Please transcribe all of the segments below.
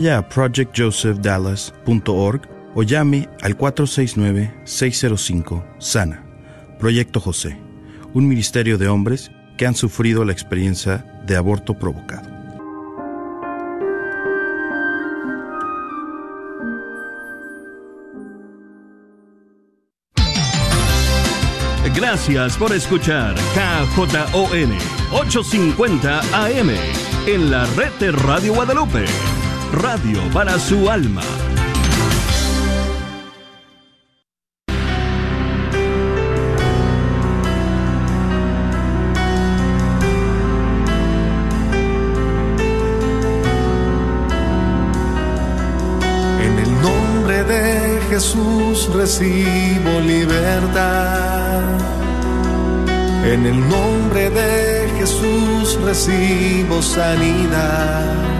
Vaya a projectjosephdallas.org o llame al 469-605-SANA. Proyecto José, un ministerio de hombres que han sufrido la experiencia de aborto provocado. Gracias por escuchar KJON 850 AM en la red de Radio Guadalupe. Radio para su alma. En el nombre de Jesús recibo libertad. En el nombre de Jesús recibo sanidad.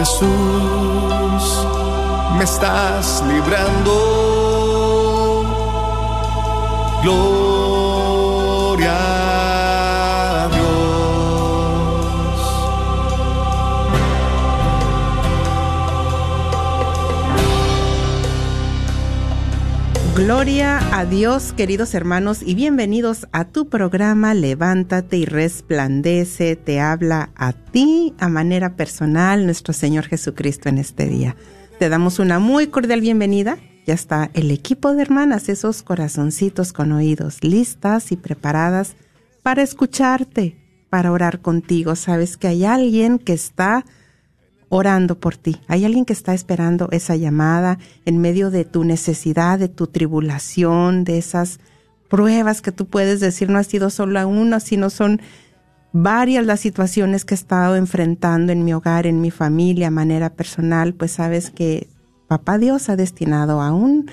Jesús, me estás librando. Gloria Gloria a Dios, queridos hermanos, y bienvenidos a tu programa Levántate y resplandece. Te habla a ti a manera personal nuestro Señor Jesucristo en este día. Te damos una muy cordial bienvenida. Ya está el equipo de hermanas, esos corazoncitos con oídos, listas y preparadas para escucharte, para orar contigo. Sabes que hay alguien que está orando por ti. Hay alguien que está esperando esa llamada en medio de tu necesidad, de tu tribulación, de esas pruebas que tú puedes decir no ha sido solo una, sino son varias las situaciones que he estado enfrentando en mi hogar, en mi familia, a manera personal, pues sabes que Papá Dios ha destinado a un,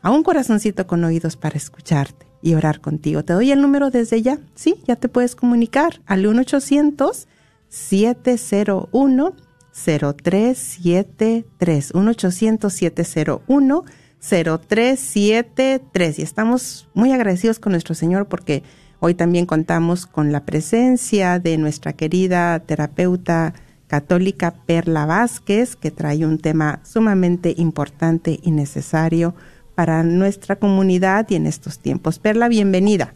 a un corazoncito con oídos para escucharte y orar contigo. Te doy el número desde ya. Sí, ya te puedes comunicar al 1 800 701 0373 1-800-701 0373 y estamos muy agradecidos con nuestro Señor porque hoy también contamos con la presencia de nuestra querida terapeuta católica Perla Vázquez que trae un tema sumamente importante y necesario para nuestra comunidad y en estos tiempos. Perla, bienvenida.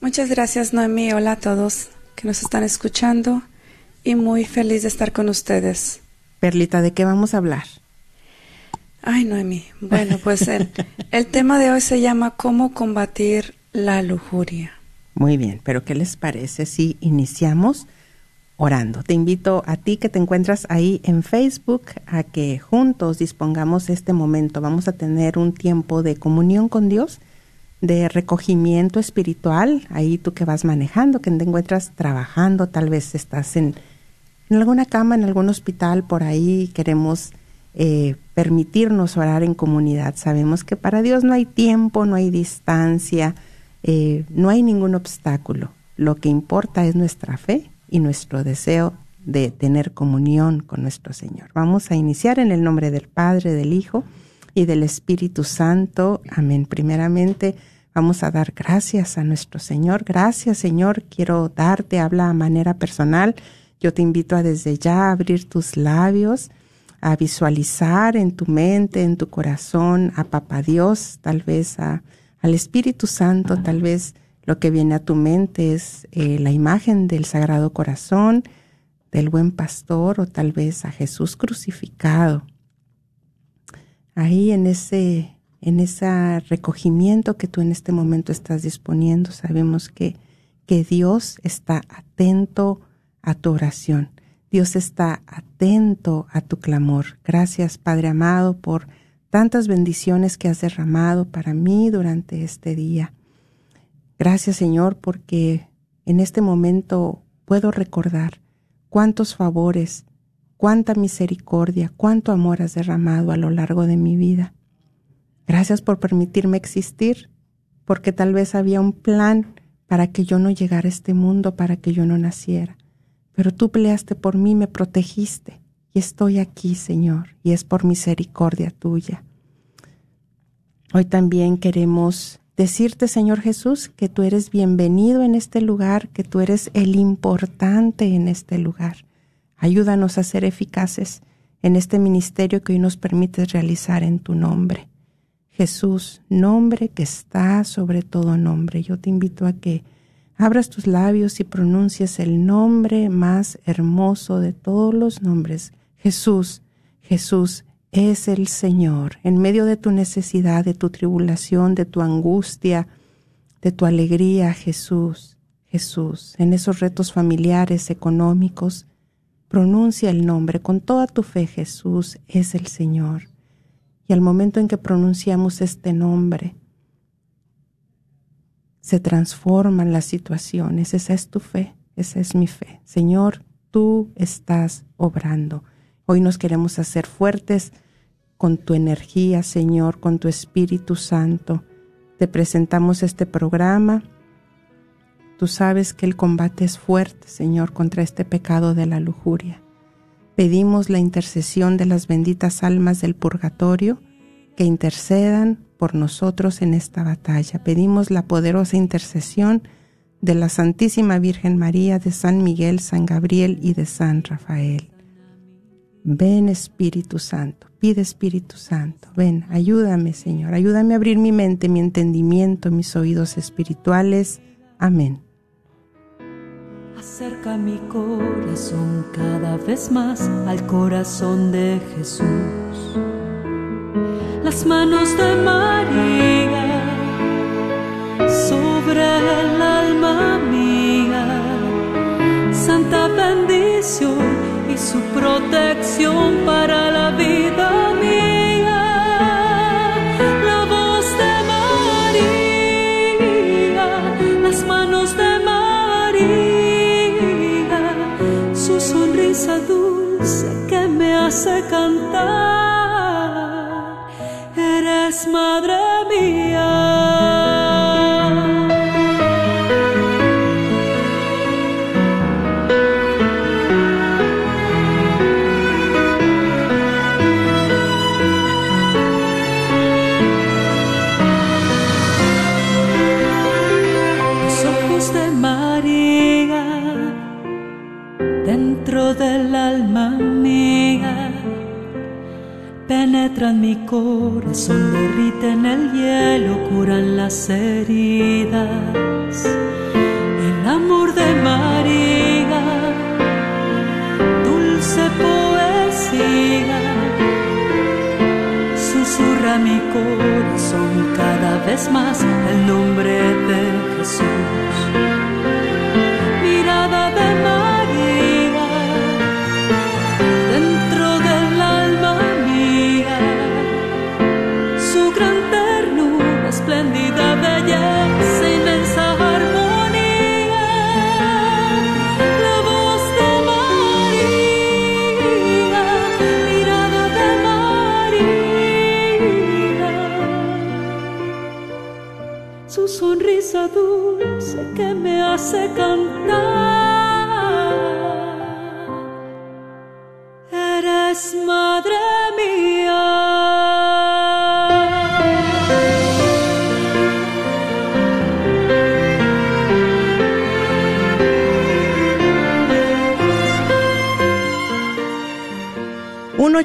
Muchas gracias Noemi. Hola a todos que nos están escuchando y muy feliz de estar con ustedes. Perlita, ¿de qué vamos a hablar? Ay, Noemi. Bueno, pues el, el tema de hoy se llama ¿Cómo combatir la lujuria? Muy bien, pero ¿qué les parece si iniciamos orando? Te invito a ti que te encuentras ahí en Facebook a que juntos dispongamos este momento. Vamos a tener un tiempo de comunión con Dios, de recogimiento espiritual. Ahí tú que vas manejando, que te encuentras trabajando, tal vez estás en, alguna cama, en algún hospital, por ahí queremos eh, permitirnos orar en comunidad. Sabemos que para Dios no hay tiempo, no hay distancia, eh, no hay ningún obstáculo. Lo que importa es nuestra fe y nuestro deseo de tener comunión con nuestro Señor. Vamos a iniciar en el nombre del Padre, del Hijo y del Espíritu Santo. Amén. Primeramente, vamos a dar gracias a nuestro Señor. Gracias, Señor. Quiero darte, habla a manera personal. Yo te invito a desde ya abrir tus labios, a visualizar en tu mente, en tu corazón a Papá Dios, tal vez a, al Espíritu Santo, tal vez lo que viene a tu mente es eh, la imagen del Sagrado Corazón, del buen pastor o tal vez a Jesús crucificado. Ahí en ese, en ese recogimiento que tú en este momento estás disponiendo, sabemos que, que Dios está atento a tu oración. Dios está atento a tu clamor. Gracias, Padre amado, por tantas bendiciones que has derramado para mí durante este día. Gracias, Señor, porque en este momento puedo recordar cuántos favores, cuánta misericordia, cuánto amor has derramado a lo largo de mi vida. Gracias por permitirme existir, porque tal vez había un plan para que yo no llegara a este mundo, para que yo no naciera. Pero tú peleaste por mí, me protegiste, y estoy aquí, Señor, y es por misericordia tuya. Hoy también queremos decirte, Señor Jesús, que tú eres bienvenido en este lugar, que tú eres el importante en este lugar. Ayúdanos a ser eficaces en este ministerio que hoy nos permites realizar en tu nombre. Jesús, nombre que está sobre todo nombre. Yo te invito a que abras tus labios y pronuncies el nombre más hermoso de todos los nombres. Jesús, Jesús es el Señor. En medio de tu necesidad, de tu tribulación, de tu angustia, de tu alegría, Jesús, Jesús. En esos retos familiares, económicos, pronuncia el nombre con toda tu fe. Jesús es el Señor. Y al momento en que pronunciamos este nombre, se transforman las situaciones. Esa es tu fe, esa es mi fe. Señor, tú estás obrando. Hoy nos queremos hacer fuertes con tu energía, Señor, con tu Espíritu Santo. Te presentamos este programa. Tú sabes que el combate es fuerte, Señor, contra este pecado de la lujuria. Pedimos la intercesión de las benditas almas del purgatorio que intercedan por nosotros en esta batalla. Pedimos la poderosa intercesión de la Santísima Virgen María, de San Miguel, San Gabriel y de San Rafael. Ven Espíritu Santo, pide Espíritu Santo, ven, ayúdame Señor, ayúdame a abrir mi mente, mi entendimiento, mis oídos espirituales. Amén. Acerca mi corazón cada vez más al corazón de Jesús. Las manos de María sobre el alma mía, santa bendición y su protección para la vida dulce que me hace cantar. Eres madre mi corazón, derriten el hielo, curan las heridas. El amor de María, dulce poesía, susurra mi corazón cada vez más el nombre de Jesús.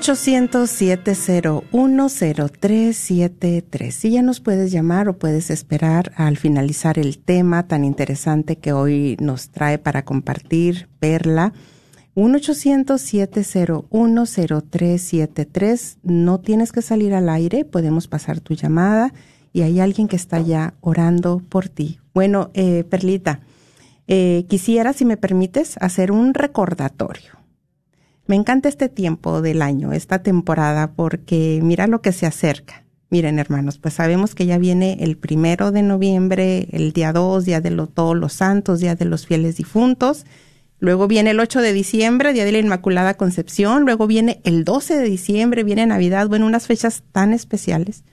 800-701-0373. Y ya nos puedes llamar o puedes esperar al finalizar el tema tan interesante que hoy nos trae para compartir Perla. 1-800-701-0373. No tienes que salir al aire, podemos pasar tu llamada y hay alguien que está ya orando por ti. Bueno, eh, Perlita, eh, quisiera, si me permites, hacer un recordatorio me encanta este tiempo del año, esta temporada, porque mira lo que se acerca. Miren, hermanos, pues sabemos que ya viene el primero de noviembre, el día 2, día de todos los santos, día de los fieles difuntos. Luego viene el 8 de diciembre, Día de la Inmaculada Concepción. Luego viene el 12 de diciembre, viene Navidad. Bueno, unas fechas tan especiales.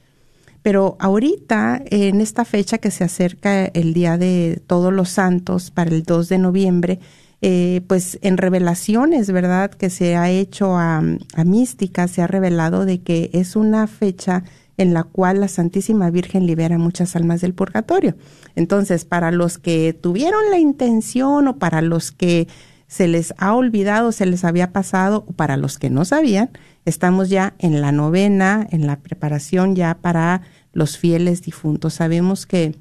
Pero ahorita, en esta fecha que se acerca el Día de Todos los Santos para el 2 de noviembre, eh, pues en revelaciones, ¿verdad? Que se ha hecho a, Mística, se ha revelado de que es una fecha en la cual la Santísima Virgen libera muchas almas del purgatorio. Entonces, para los que tuvieron la intención o para los que se les ha olvidado, se les había pasado, o para los que no sabían, estamos ya en la novena, en la preparación ya para los fieles difuntos. Sabemos que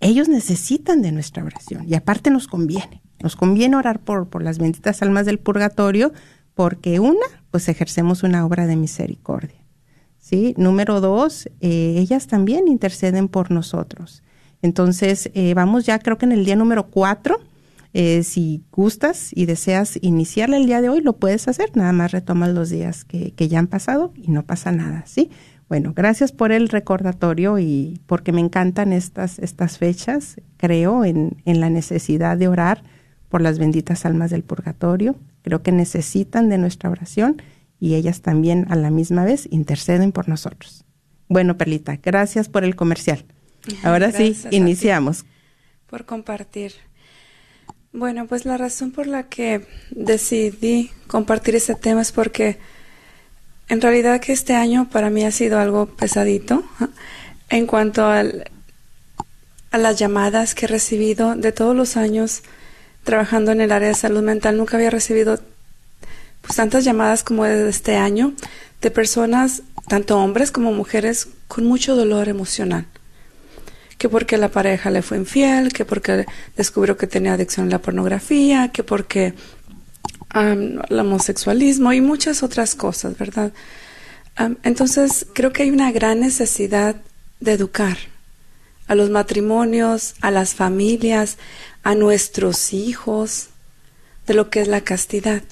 ellos necesitan de nuestra oración y aparte nos conviene. Nos conviene orar por, por las benditas almas del purgatorio porque una, pues ejercemos una obra de misericordia. ¿sí? Número dos, eh, ellas también interceden por nosotros. Entonces, eh, vamos ya creo que en el día número cuatro. Eh, si gustas y deseas iniciarla el día de hoy, lo puedes hacer. Nada más retomas los días que, que ya han pasado y no pasa nada, ¿sí? Bueno, gracias por el recordatorio y porque me encantan estas, estas fechas. Creo en, en la necesidad de orar por las benditas almas del purgatorio. Creo que necesitan de nuestra oración y ellas también a la misma vez interceden por nosotros. Bueno, Perlita, gracias por el comercial. Ahora sí, iniciamos. Por compartir. Bueno, pues la razón por la que decidí compartir este tema es porque en realidad que este año para mí ha sido algo pesadito en cuanto al, a las llamadas que he recibido de todos los años trabajando en el área de salud mental. Nunca había recibido pues tantas llamadas como de este año de personas, tanto hombres como mujeres, con mucho dolor emocional. Que porque la pareja le fue infiel, que porque descubrió que tenía adicción a la pornografía, que porque el homosexualismo y muchas otras cosas, ¿verdad? entonces creo que hay una gran necesidad de educar a los matrimonios, a las familias, a nuestros hijos, de lo que es la castidad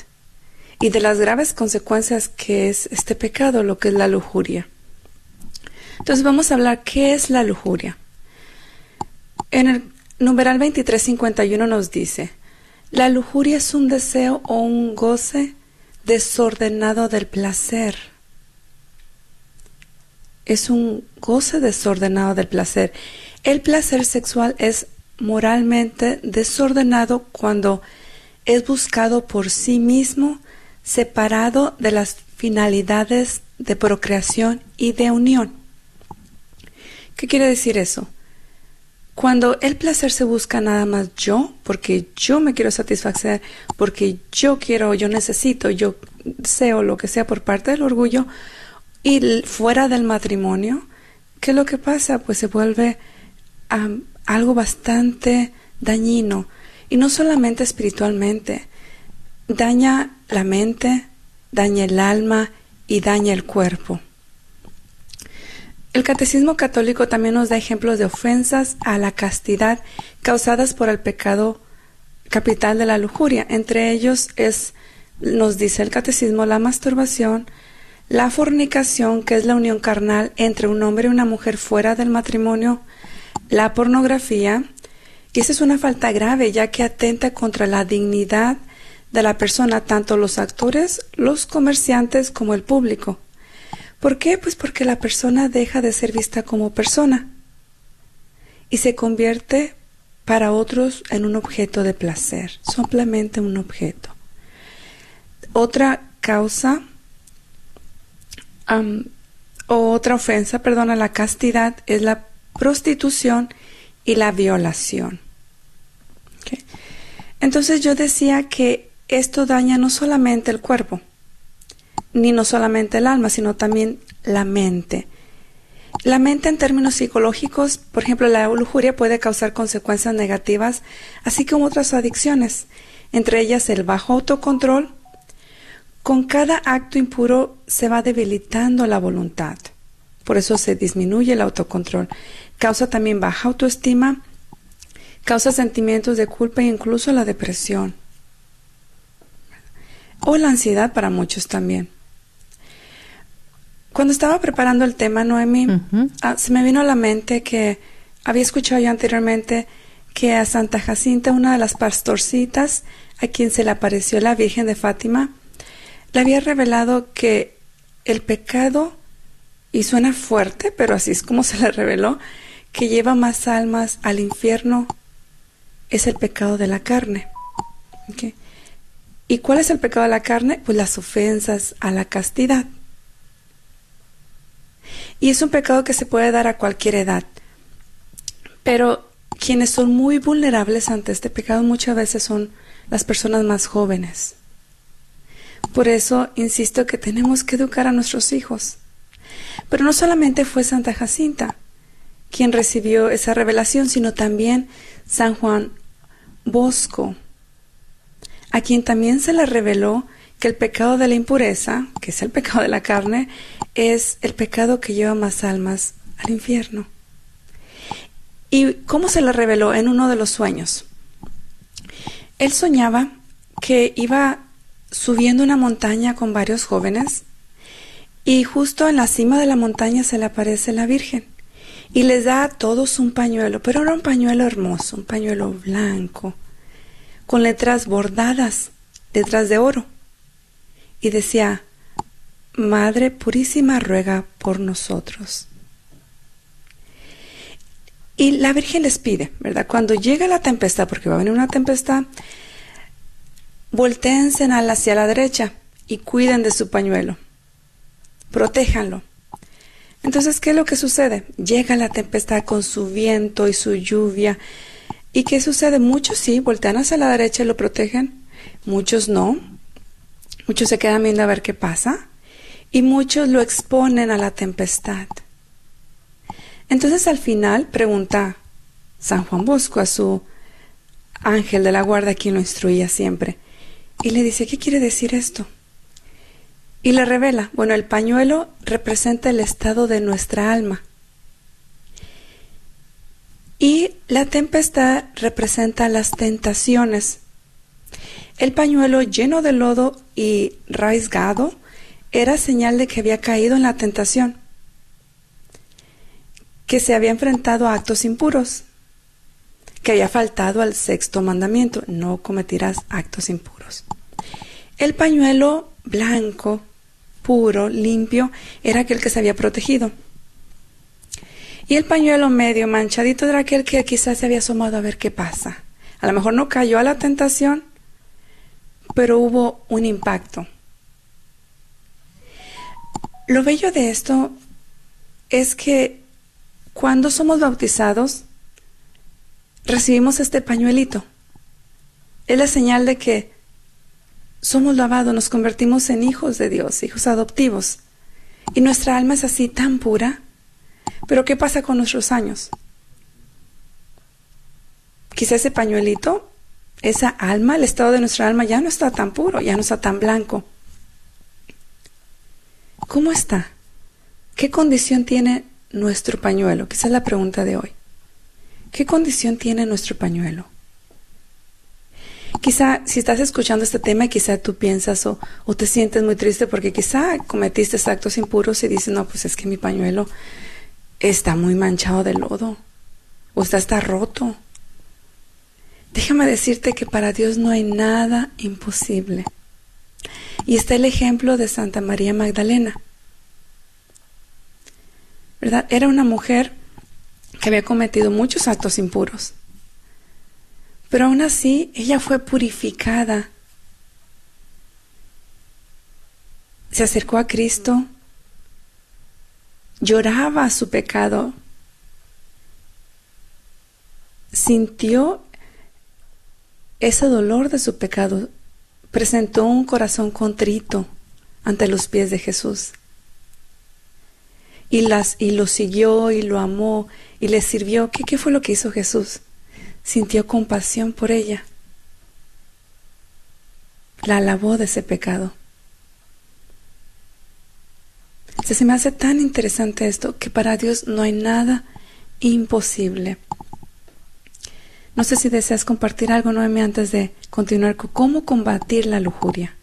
y de las graves consecuencias que es este pecado, lo que es la lujuria. Entonces vamos a hablar qué es la lujuria. En el numeral 2351 nos dice, la lujuria es un deseo o un goce desordenado del placer. Es un goce desordenado del placer. El placer sexual es moralmente desordenado cuando es buscado por sí mismo separado de las finalidades de procreación y de unión. ¿Qué quiere decir eso? Cuando el placer se busca nada más yo, porque yo me quiero satisfacer, porque yo quiero, yo necesito, yo deseo lo que sea por parte del orgullo, y fuera del matrimonio, ¿qué es lo que pasa? Pues se vuelve algo bastante dañino, y no solamente espiritualmente, daña la mente, daña el alma y daña el cuerpo. El catecismo católico también nos da ejemplos de ofensas a la castidad causadas por el pecado capital de la lujuria. Entre ellos es, nos dice el catecismo, la masturbación, la fornicación, que es la unión carnal entre un hombre y una mujer fuera del matrimonio, la pornografía, y esa es una falta grave ya que atenta contra la dignidad de la persona, tanto los actores, los comerciantes como el público. ¿Por qué? Pues porque la persona deja de ser vista como persona y se convierte para otros en un objeto de placer, simplemente un objeto. Otra causa o otra ofensa, perdón, a la castidad es la prostitución y la violación. Entonces yo decía que esto daña no solamente el cuerpo, ni no solamente el alma, sino también la mente. La mente en términos psicológicos, por ejemplo, la lujuria puede causar consecuencias negativas, así como otras adicciones, entre ellas el bajo autocontrol. Con cada acto impuro se va debilitando la voluntad, por eso se disminuye el autocontrol. Causa también baja autoestima, causa sentimientos de culpa e incluso la depresión o la ansiedad para muchos también. Cuando estaba preparando el tema, Noemi, ah, se me vino a la mente que había escuchado yo anteriormente que a Santa Jacinta, una de las pastorcitas, a quien se le apareció la Virgen de Fátima, le había revelado que el pecado, y suena fuerte, pero así es como se le reveló, que lleva más almas al infierno es el pecado de la carne. ¿Y cuál es el pecado de la carne? Pues las ofensas a la castidad. Y es un pecado que se puede dar a cualquier edad. Pero quienes son muy vulnerables ante este pecado muchas veces son las personas más jóvenes. Por eso insisto que tenemos que educar a nuestros hijos. Pero no solamente fue Santa Jacinta quien recibió esa revelación, sino también San Juan Bosco, a quien también se le reveló que el pecado de la impureza, que es el pecado de la carne, es el pecado que lleva más almas al infierno. ¿Y cómo se le reveló? En uno de los sueños. Él soñaba que iba subiendo una montaña con varios jóvenes y justo en la cima de la montaña se le aparece la Virgen y les da a todos un pañuelo, pero era un pañuelo hermoso, un pañuelo blanco, con letras bordadas, letras de oro. Y decía, Madre Purísima ruega por nosotros. Y la Virgen les pide, ¿verdad? Cuando llega la tempestad, porque va a venir una tempestad, volteense hacia la derecha y cuiden de su pañuelo. Protéjanlo. Entonces, ¿qué es lo que sucede? Llega la tempestad con su viento y su lluvia. ¿Y qué sucede? Muchos sí, voltean hacia la derecha y lo protegen. Muchos no. Muchos se quedan viendo a ver qué pasa. Y muchos lo exponen a la tempestad. Entonces al final pregunta San Juan Bosco a su ángel de la guarda, quien lo instruía siempre, y le dice, ¿qué quiere decir esto? Y le revela, bueno, el pañuelo representa el estado de nuestra alma. Y la tempestad representa las tentaciones. El pañuelo lleno de lodo y raizgado era señal de que había caído en la tentación que se había enfrentado a actos impuros, que había faltado al sexto mandamiento, no cometerás actos impuros. El pañuelo blanco, puro, limpio, era aquel que se había protegido. Y el pañuelo medio manchadito era aquel que quizás se había asomado a ver qué pasa. A lo mejor no cayó a la tentación, pero hubo un impacto. Lo bello de esto es que cuando somos bautizados, recibimos este pañuelito. Es la señal de que somos lavados, nos convertimos en hijos de Dios, hijos adoptivos. Y nuestra alma es así tan pura. Pero ¿qué pasa con nuestros años? Quizá ese pañuelito, esa alma, el estado de nuestra alma ya no está tan puro, ya no está tan blanco. ¿Cómo está? ¿Qué condición tiene nuestro pañuelo? Esa es la pregunta de hoy. ¿Qué condición tiene nuestro pañuelo? Quizá si estás escuchando este tema, quizá tú piensas o, o, te sientes muy triste porque quizá cometiste actos impuros y dices, no, pues es que mi pañuelo está muy manchado de lodo o está, está roto. Déjame decirte que para Dios no hay nada imposible. Y está el ejemplo de Santa María Magdalena. ¿verdad? Era una mujer que había cometido muchos actos impuros. Pero aún así, ella fue purificada. Se acercó a Cristo, lloraba su pecado, sintió ese dolor de su pecado, presentó un corazón contrito ante los pies de Jesús y, las, y lo siguió y lo amó y le sirvió. ¿Qué, ¿Qué fue lo que hizo Jesús? Sintió compasión por ella. La alabó de ese pecado. Se, me hace tan interesante esto que para Dios no hay nada imposible. No sé si deseas compartir algo, Noemi, antes de continuar con cómo combatir la lujuria.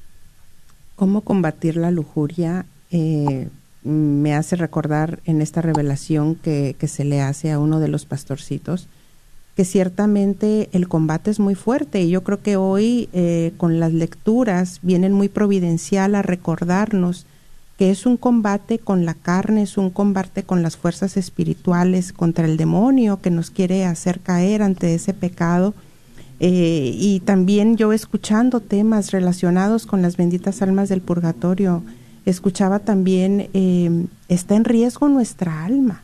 ¿Cómo combatir la lujuria? Eh, me hace recordar en esta revelación que, se le hace a uno de los pastorcitos, que ciertamente el combate es muy fuerte y yo creo que hoy eh, con las lecturas vienen muy providencial a recordarnos que es un combate con la carne, es un combate con las fuerzas espirituales, contra el demonio que nos quiere hacer caer ante ese pecado. Eh, y también yo escuchando temas relacionados con las benditas almas del purgatorio, escuchaba también, eh, está en riesgo nuestra alma,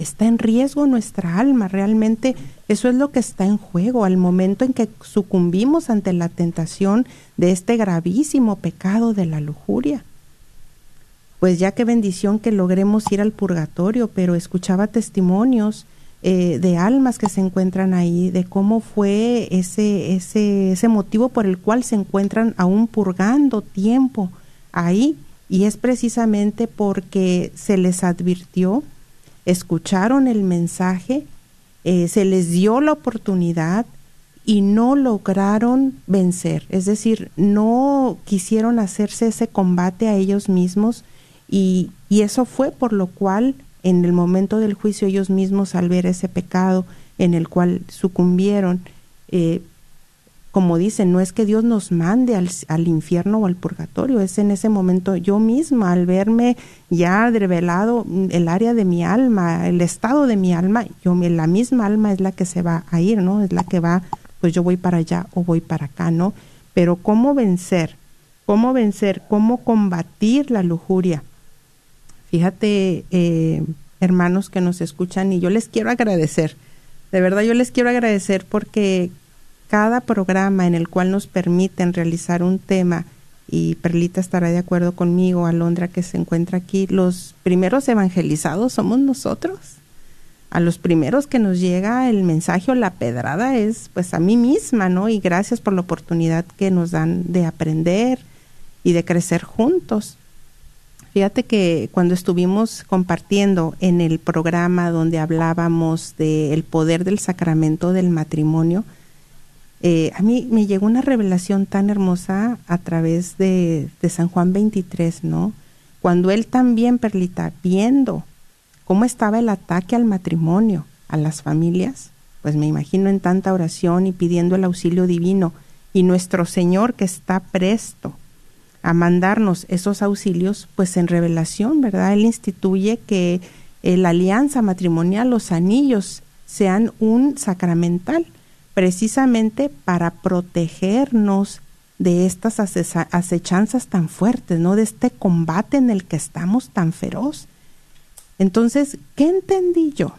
está en riesgo nuestra alma, realmente eso es lo que está en juego al momento en que sucumbimos ante la tentación de este gravísimo pecado de la lujuria. Pues ya qué bendición que logremos ir al purgatorio, pero escuchaba testimonios eh, de almas que se encuentran ahí, de cómo fue ese, ese, ese motivo por el cual se encuentran aún purgando tiempo ahí, y es precisamente porque se les advirtió, escucharon el mensaje, eh, se les dio la oportunidad y no lograron vencer, es decir, no quisieron hacerse ese combate a ellos mismos, y, y eso fue por lo cual en el momento del juicio ellos mismos al ver ese pecado en el cual sucumbieron, eh, como dicen, no es que Dios nos mande al, al, infierno o al purgatorio, es en ese momento yo misma, al verme ya revelado el área de mi alma, el estado de mi alma, yo la misma alma es la que se va a ir, ¿no? Es la que va, pues yo voy para allá o voy para acá, ¿no? Pero ¿cómo vencer? ¿Cómo vencer? ¿Cómo combatir la lujuria? Fíjate, eh, hermanos que nos escuchan, y yo les quiero agradecer, de verdad yo les quiero agradecer porque cada programa en el cual nos permiten realizar un tema, y Perlita estará de acuerdo conmigo, Alondra que se encuentra aquí, los primeros evangelizados somos nosotros. A los primeros que nos llega el mensaje o la pedrada es pues a mí misma, ¿no? Y gracias por la oportunidad que nos dan de aprender y de crecer juntos. Fíjate que cuando estuvimos compartiendo en el programa donde hablábamos del poder del sacramento del matrimonio, eh, a mí me llegó una revelación tan hermosa a través de, de San Juan 23, ¿no? Cuando él también, Perlita, viendo cómo estaba el ataque al matrimonio, a las familias, pues me imagino en tanta oración y pidiendo el auxilio divino, y nuestro Señor que está presto a mandarnos esos auxilios, pues en revelación, ¿verdad? Él instituye que eh, la alianza matrimonial, los anillos, sean un sacramental, precisamente para protegernos de estas acechanzas tan fuertes, ¿no? De este combate en el que estamos tan feroz. Entonces, ¿qué entendí yo?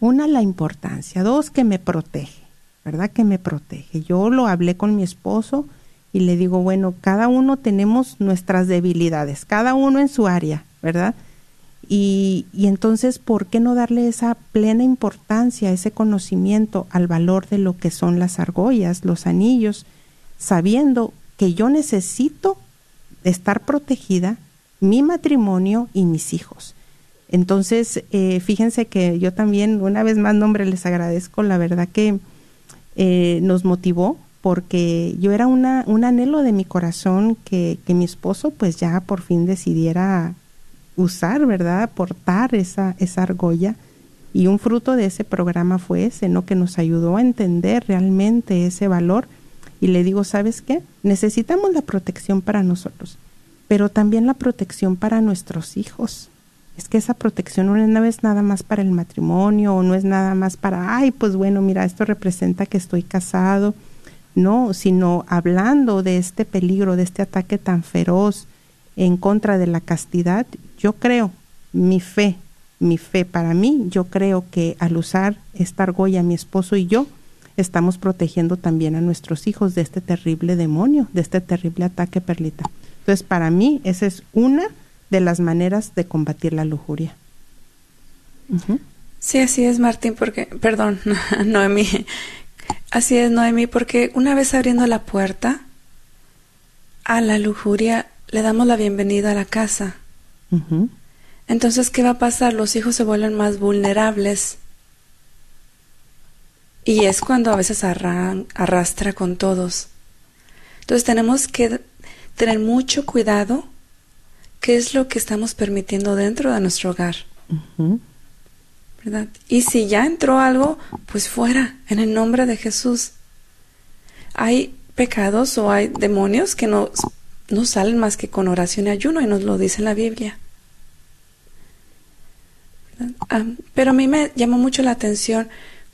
Una, la importancia. Dos, que me protege, ¿verdad? Que me protege. Yo lo hablé con mi esposo, y le digo, bueno, cada uno tenemos nuestras debilidades, cada uno en su área, ¿verdad? Y, entonces, ¿por qué no darle esa plena importancia, ese conocimiento al valor de lo que son las argollas, los anillos, sabiendo que yo necesito estar protegida, mi matrimonio y mis hijos? Entonces, eh, fíjense que yo también, una vez más, nombre, les agradezco, la verdad que eh, nos motivó porque yo era una, un anhelo de mi corazón que, que mi esposo pues ya por fin decidiera usar, ¿verdad? Portar esa, esa argolla. Y un fruto de ese programa fue ese, ¿no? Que nos ayudó a entender realmente ese valor. Y le digo, ¿sabes qué? Necesitamos la protección para nosotros, pero también la protección para nuestros hijos. Es que esa protección no es nada más para el matrimonio o no es nada más para, ay, pues bueno, mira, esto representa que estoy casado, no, sino hablando de este peligro, de este ataque tan feroz en contra de la castidad, yo creo, mi fe, mi fe para mí, yo creo que al usar esta argolla, mi esposo y yo, estamos protegiendo también a nuestros hijos de este terrible demonio, de este terrible ataque perlita. Entonces, para mí, esa es una de las maneras de combatir la lujuria. Sí, así es, Martín, porque, perdón, Noemí, Así es, Noemi, porque una vez abriendo la puerta a la lujuria, le damos la bienvenida a la casa. Entonces, ¿qué va a pasar? Los hijos se vuelven más vulnerables. Y es cuando a veces arrastra con todos. Entonces tenemos que tener mucho cuidado qué es lo que estamos permitiendo dentro de nuestro hogar. ¿verdad? Y si ya entró algo, pues fuera, en el nombre de Jesús. Hay pecados o hay demonios que no, no salen más que con oración y ayuno, y nos lo dice la Biblia. Ah, pero a mí me llamó mucho la atención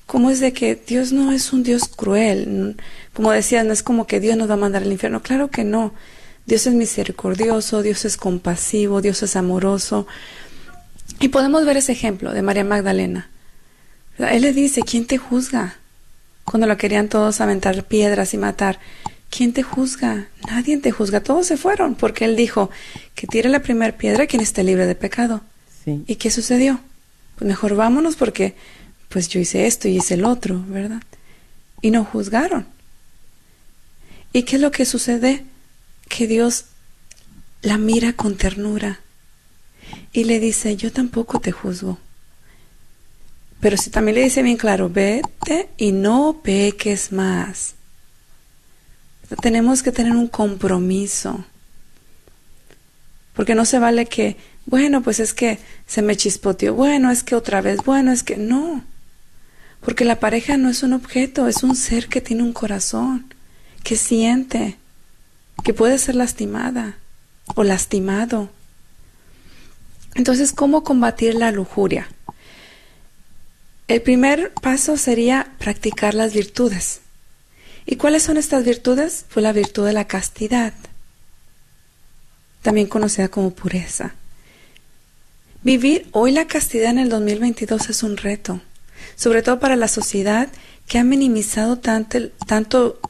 cómo es de que Dios no es un Dios cruel. Como decía, no es como que Dios nos va a mandar al infierno. Claro que no. Dios es misericordioso, Dios es compasivo, Dios es amoroso. Y podemos ver ese ejemplo de María Magdalena. Él le dice, ¿quién te juzga? Cuando lo querían todos aventar piedras y matar. ¿Quién te juzga? Nadie te juzga. Todos se fueron porque él dijo que tire la primera piedra quien esté libre de pecado. ¿Y qué sucedió? Pues mejor vámonos porque pues yo hice esto y hice el otro, ¿verdad? Y no juzgaron. ¿Y qué es lo que sucede? Que Dios la mira con ternura y le dice, yo tampoco te juzgo. Pero si también le dice bien claro, vete y no peques más. Tenemos que tener un compromiso. Porque no se vale que, bueno, pues es que se me chispoteó, bueno, es que otra vez, bueno, es que no. Porque la pareja no es un objeto, es un ser que tiene un corazón, que siente, que puede ser lastimada o lastimado. Entonces, ¿cómo combatir la lujuria? El primer paso sería practicar las virtudes. ¿Y cuáles son estas virtudes? Pues la virtud de la castidad, también conocida como pureza. Vivir hoy la castidad en el 2022 es un reto, sobre todo para la sociedad que ha minimizado tanto, tanto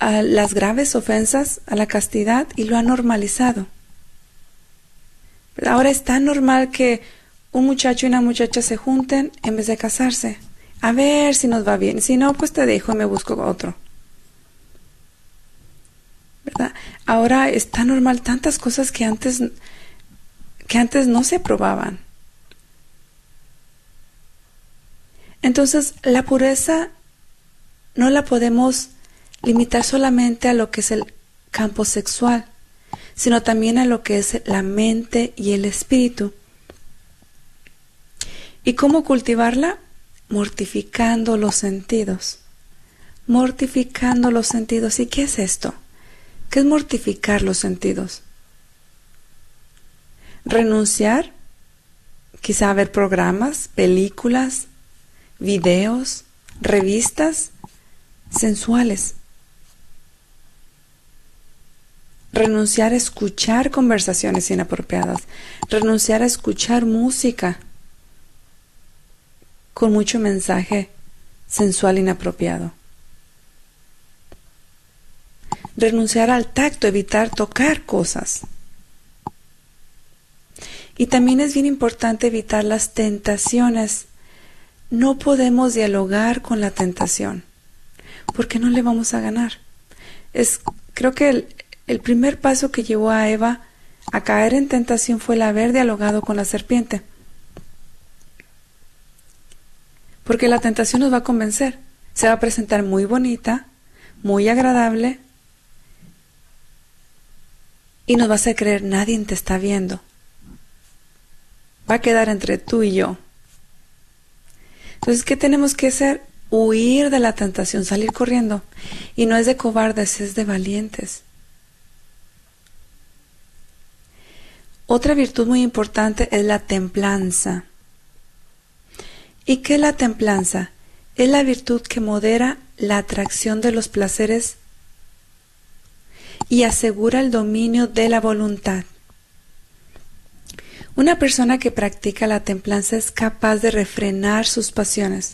las graves ofensas a la castidad y lo ha normalizado. Ahora es tan normal que un muchacho y una muchacha se junten en vez de casarse. A ver si nos va bien. Si no, pues te dejo y me busco otro. Ahora es tan normal tantas cosas que antes que antes no se aprobaban. Entonces, la pureza no la podemos limitar solamente a lo que es el campo sexual sino también a lo que es la mente y el espíritu. ¿Y cómo cultivarla? Mortificando los sentidos. Mortificando los sentidos. ¿Y qué es esto? ¿Qué es mortificar los sentidos? Renunciar, quizá a ver programas, películas, videos, revistas sensuales renunciar a escuchar conversaciones inapropiadas, renunciar a escuchar música con mucho mensaje sensual inapropiado. Renunciar al tacto, evitar tocar cosas. Y también es bien importante evitar las tentaciones. No podemos dialogar con la tentación, porque no le vamos a ganar. Es, creo que el, el primer paso que llevó a Eva a caer en tentación fue el haber dialogado con la serpiente. Porque la tentación nos va a convencer. Se va a presentar muy bonita, muy agradable, y nos va a creer nadie te está viendo. Va a quedar entre tú y yo. Entonces, ¿qué tenemos que hacer? Huir de la tentación, salir corriendo. Y no es de cobardes, es de valientes. Otra virtud muy importante es la templanza. ¿Y qué es la templanza? Es la virtud que modera la atracción de los placeres y asegura el dominio de la voluntad. Una persona que practica la templanza es capaz de refrenar sus pasiones.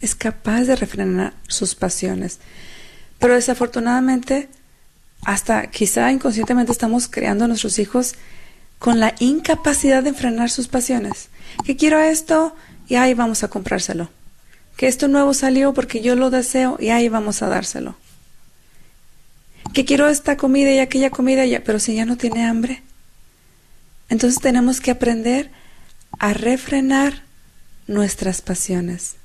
Es capaz de refrenar sus pasiones. Pero desafortunadamente hasta quizá inconscientemente estamos creando a nuestros hijos con la incapacidad de enfrenar sus pasiones. Que quiero esto y ahí vamos a comprárselo. Que esto nuevo salió porque yo lo deseo y ahí vamos a dárselo. Que quiero esta comida y aquella comida, ya, pero si ya no tiene hambre. Entonces tenemos que aprender a refrenar nuestras pasiones.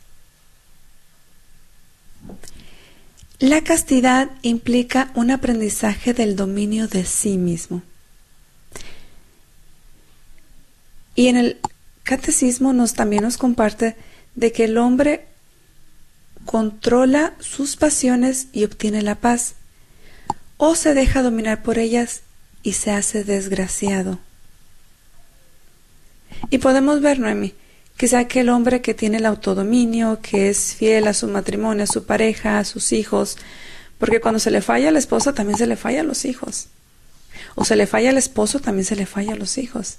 La castidad implica un aprendizaje del dominio de sí mismo. Y en el catecismo nos también nos comparte de que el hombre controla sus pasiones y obtiene la paz, o se deja dominar por ellas y se hace desgraciado. Y podemos ver, Noemi, quizá aquel hombre que tiene el autodominio, que es fiel a su matrimonio, a su pareja, a sus hijos, porque cuando se le falla a la esposa también se le falla a los hijos. O se le falla al esposo, también se le falla a los hijos.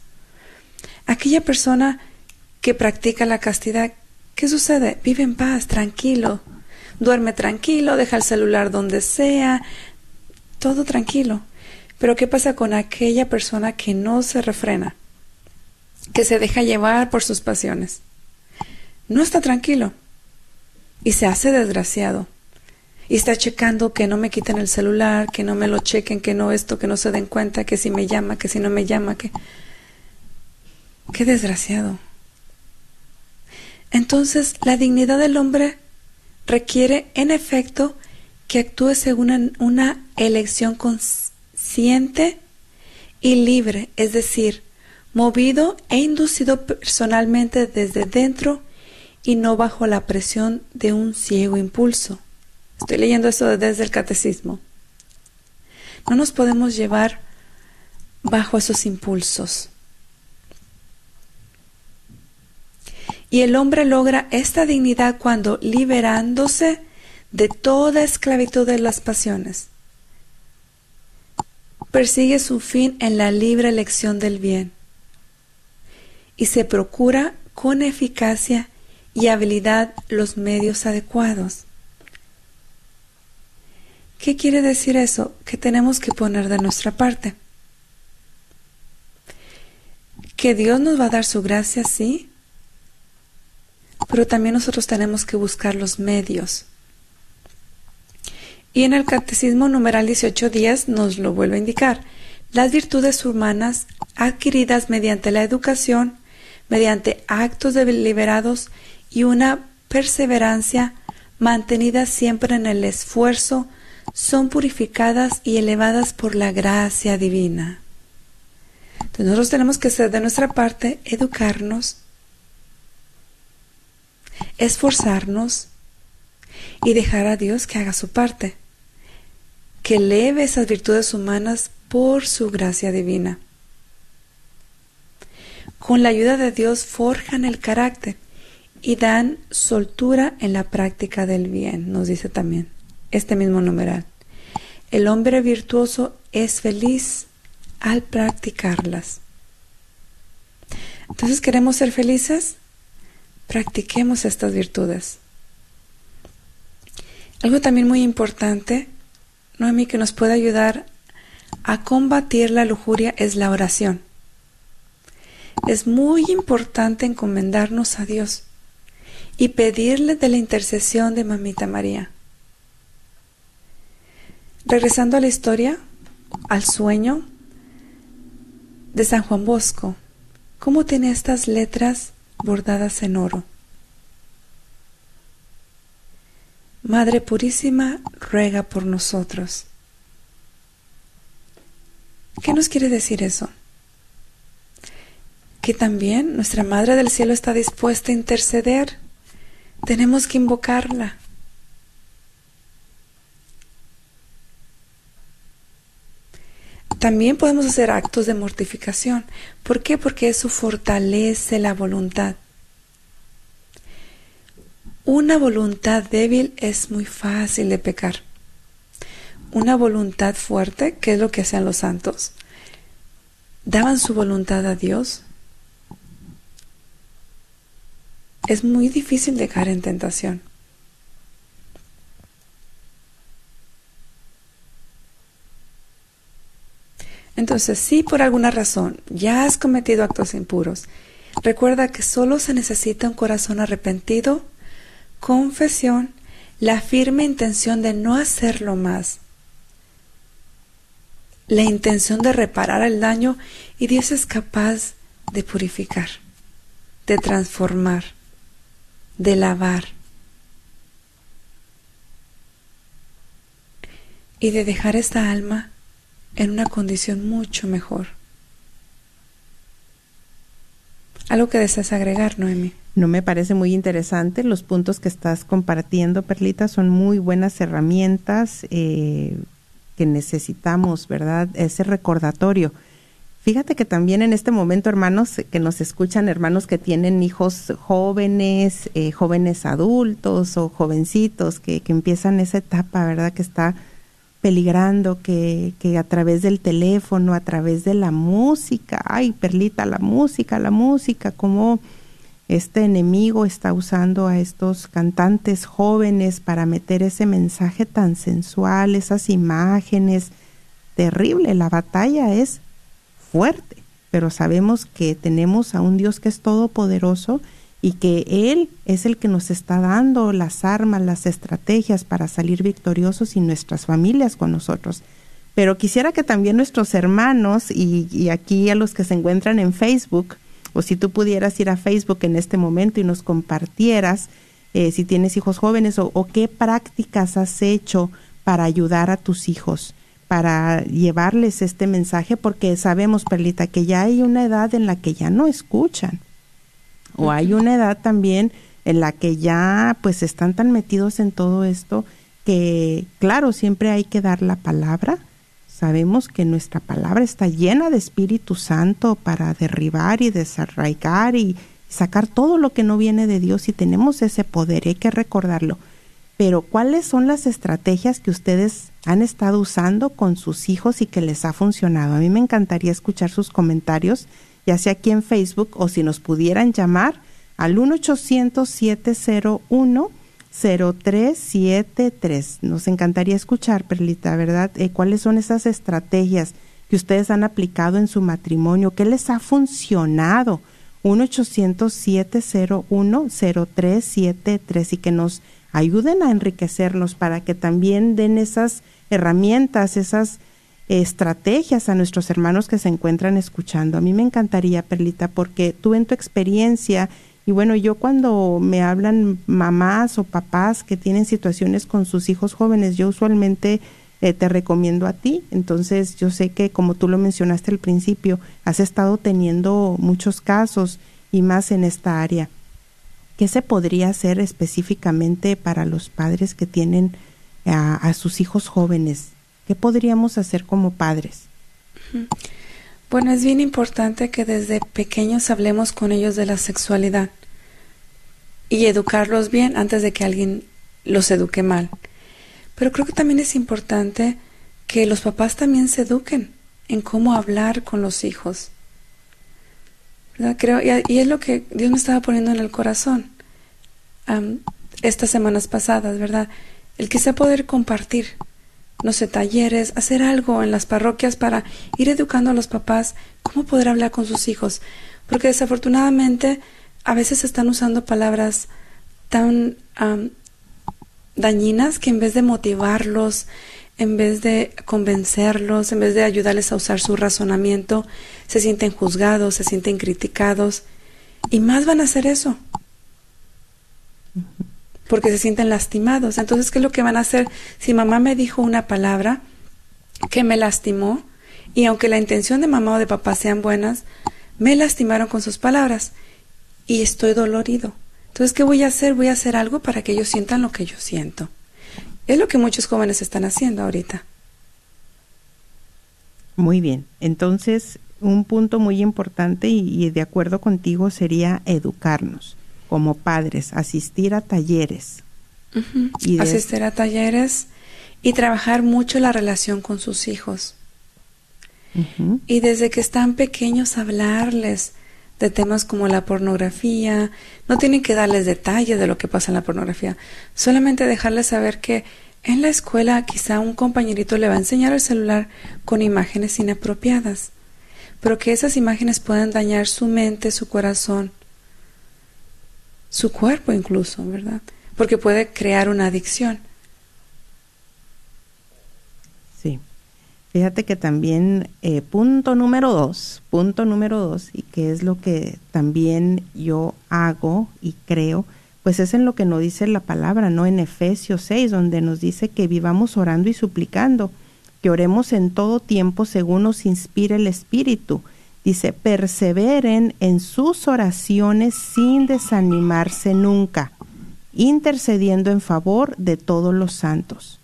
Aquella persona que practica la castidad, ¿qué sucede? Vive en paz, tranquilo. Duerme tranquilo, deja el celular donde sea, todo tranquilo. Pero ¿qué pasa con aquella persona que no se refrena? Que se deja llevar por sus pasiones. No está tranquilo y se hace desgraciado. Y está checando que no me quiten el celular, que no me lo chequen, que no esto, que no se den cuenta, que si me llama, que si no me llama, que... Qué desgraciado. Entonces, la dignidad del hombre requiere, en efecto, que actúe según una elección consciente y libre, es decir, movido e inducido personalmente desde dentro y no bajo la presión de un ciego impulso. Estoy leyendo esto desde el catecismo. No nos podemos llevar bajo esos impulsos. Y el hombre logra esta dignidad cuando, liberándose de toda esclavitud de las pasiones, persigue su fin en la libre elección del bien y se procura con eficacia y habilidad los medios adecuados. ¿Qué quiere decir eso? Que tenemos que poner de nuestra parte. Que Dios nos va a dar su gracia, sí, pero también nosotros tenemos que buscar los medios. Y en el Catecismo numeral 18 días nos lo vuelve a indicar. Las virtudes humanas adquiridas mediante la educación, mediante actos deliberados y una perseverancia mantenida siempre en el esfuerzo, son purificadas y elevadas por la gracia divina. Entonces nosotros tenemos que ser de nuestra parte, educarnos, esforzarnos y dejar a Dios que haga su parte, que eleve esas virtudes humanas por su gracia divina. Con la ayuda de Dios forjan el carácter y dan soltura en la práctica del bien, nos dice también este mismo numeral. El hombre virtuoso es feliz al practicarlas. Entonces, ¿queremos ser felices? Practiquemos estas virtudes. Algo también muy importante, Noemi, que nos puede ayudar a combatir la lujuria es la oración. Es muy importante encomendarnos a Dios y pedirle de la intercesión de Mamita María. Regresando a la historia, al sueño de San Juan Bosco, ¿cómo tiene estas letras bordadas en oro? Madre Purísima, ruega por nosotros. ¿Qué nos quiere decir eso? Que también nuestra Madre del Cielo está dispuesta a interceder. Tenemos que invocarla. También podemos hacer actos de mortificación. ¿Por qué? Porque eso fortalece la voluntad. Una voluntad débil es muy fácil de pecar. Una voluntad fuerte, ¿qué es lo que hacían los santos? Daban su voluntad a Dios. Es muy difícil de caer en tentación. Entonces, si por alguna razón ya has cometido actos impuros, recuerda que solo se necesita un corazón arrepentido, confesión, la firme intención de no hacerlo más, la intención de reparar el daño y Dios es capaz de purificar, de transformar, de lavar y de dejar esta alma en una condición mucho mejor. ¿Algo que deseas agregar, Noemi? No me parece muy interesante. Los puntos que estás compartiendo, Perlita, son muy buenas herramientas eh, que necesitamos, ¿verdad? Ese recordatorio. Fíjate que también en este momento, hermanos que nos escuchan, hermanos que tienen hijos jóvenes, eh, jóvenes adultos o jovencitos que, que empiezan esa etapa, ¿verdad? Que está peligrando, que, que a través del teléfono, a través de la música, ay, Perlita, la música, la música, como este enemigo está usando a estos cantantes jóvenes para meter ese mensaje tan sensual, esas imágenes. Terrible, la batalla es fuerte, pero sabemos que tenemos a un Dios que es todopoderoso y que Él es el que nos está dando las armas, las estrategias para salir victoriosos y nuestras familias con nosotros. Pero quisiera que también nuestros hermanos y, y aquí a los que se encuentran en Facebook, o si tú pudieras ir a Facebook en este momento y nos compartieras eh, si tienes hijos jóvenes o, qué prácticas has hecho para ayudar a tus hijos, para llevarles este mensaje, porque sabemos, Perlita, que ya hay una edad en la que ya no escuchan, o hay una edad también en la que ya pues están tan metidos en todo esto que, claro, siempre hay que dar la palabra, Sabemos que nuestra palabra está llena de Espíritu Santo para derribar y desarraigar y sacar todo lo que no viene de Dios y tenemos ese poder, hay que recordarlo. Pero ¿cuáles son las estrategias que ustedes han estado usando con sus hijos y que les ha funcionado? A mí me encantaría escuchar sus comentarios, ya sea aquí en Facebook o si nos pudieran llamar al 1 800 701 0373. Nos encantaría escuchar, Perlita, ¿verdad? Eh, ¿Cuáles son esas estrategias que ustedes han aplicado en su matrimonio? ¿Qué les ha funcionado? 1-800-701-0373 y que nos ayuden a enriquecernos para que también den esas herramientas, esas estrategias a nuestros hermanos que se encuentran escuchando. A mí me encantaría, Perlita, porque tú en tu experiencia y bueno, yo cuando me hablan mamás o papás que tienen situaciones con sus hijos jóvenes, yo usualmente eh, te recomiendo a ti. Entonces yo sé que como tú lo mencionaste al principio, has estado teniendo muchos casos y más en esta área. ¿Qué se podría hacer específicamente para los padres que tienen a, a sus hijos jóvenes? ¿Qué podríamos hacer como padres? Bueno, es bien importante que desde pequeños hablemos con ellos de la sexualidad y educarlos bien antes de que alguien los eduque mal. Pero creo que también es importante que los papás también se eduquen en cómo hablar con los hijos. Creo, y, es lo que Dios me estaba poniendo en el corazón estas semanas pasadas, ¿verdad? El sea poder compartir, no sé, talleres, hacer algo en las parroquias para ir educando a los papás cómo poder hablar con sus hijos. Porque desafortunadamente a veces están usando palabras tan dañinas que en vez de motivarlos, en vez de convencerlos, en vez de ayudarles a usar su razonamiento, se sienten juzgados, se sienten criticados y más van a hacer eso porque se sienten lastimados. Entonces, ¿qué es lo que van a hacer? Si mamá me dijo una palabra que me lastimó, y aunque la intención de mamá o de papá sean buenas, me lastimaron con sus palabras y estoy dolorido. Entonces, ¿qué voy a hacer? Voy a hacer algo para que ellos sientan lo que yo siento. Es lo que muchos jóvenes están haciendo ahorita. Muy bien. Entonces, un punto muy importante y, de acuerdo contigo sería educarnos como padres, asistir a talleres. y Asistir a talleres y trabajar mucho la relación con sus hijos. Y desde que están pequeños hablarles de temas como la pornografía. No tienen que darles detalles de lo que pasa en la pornografía, solamente dejarles saber que en la escuela quizá un compañerito le va a enseñar el celular con imágenes inapropiadas, pero que esas imágenes puedan dañar su mente, su corazón, su cuerpo incluso, ¿verdad? Porque puede crear una adicción. Fíjate que también eh, punto número dos, punto número dos, y que es lo que también yo hago y creo, pues es en lo que nos dice la palabra, ¿no? En Efesios 6, donde nos dice que vivamos orando y suplicando, que oremos en todo tiempo según nos inspire el Espíritu, Dice, perseveren en sus oraciones sin desanimarse nunca, intercediendo en favor de todos los santos.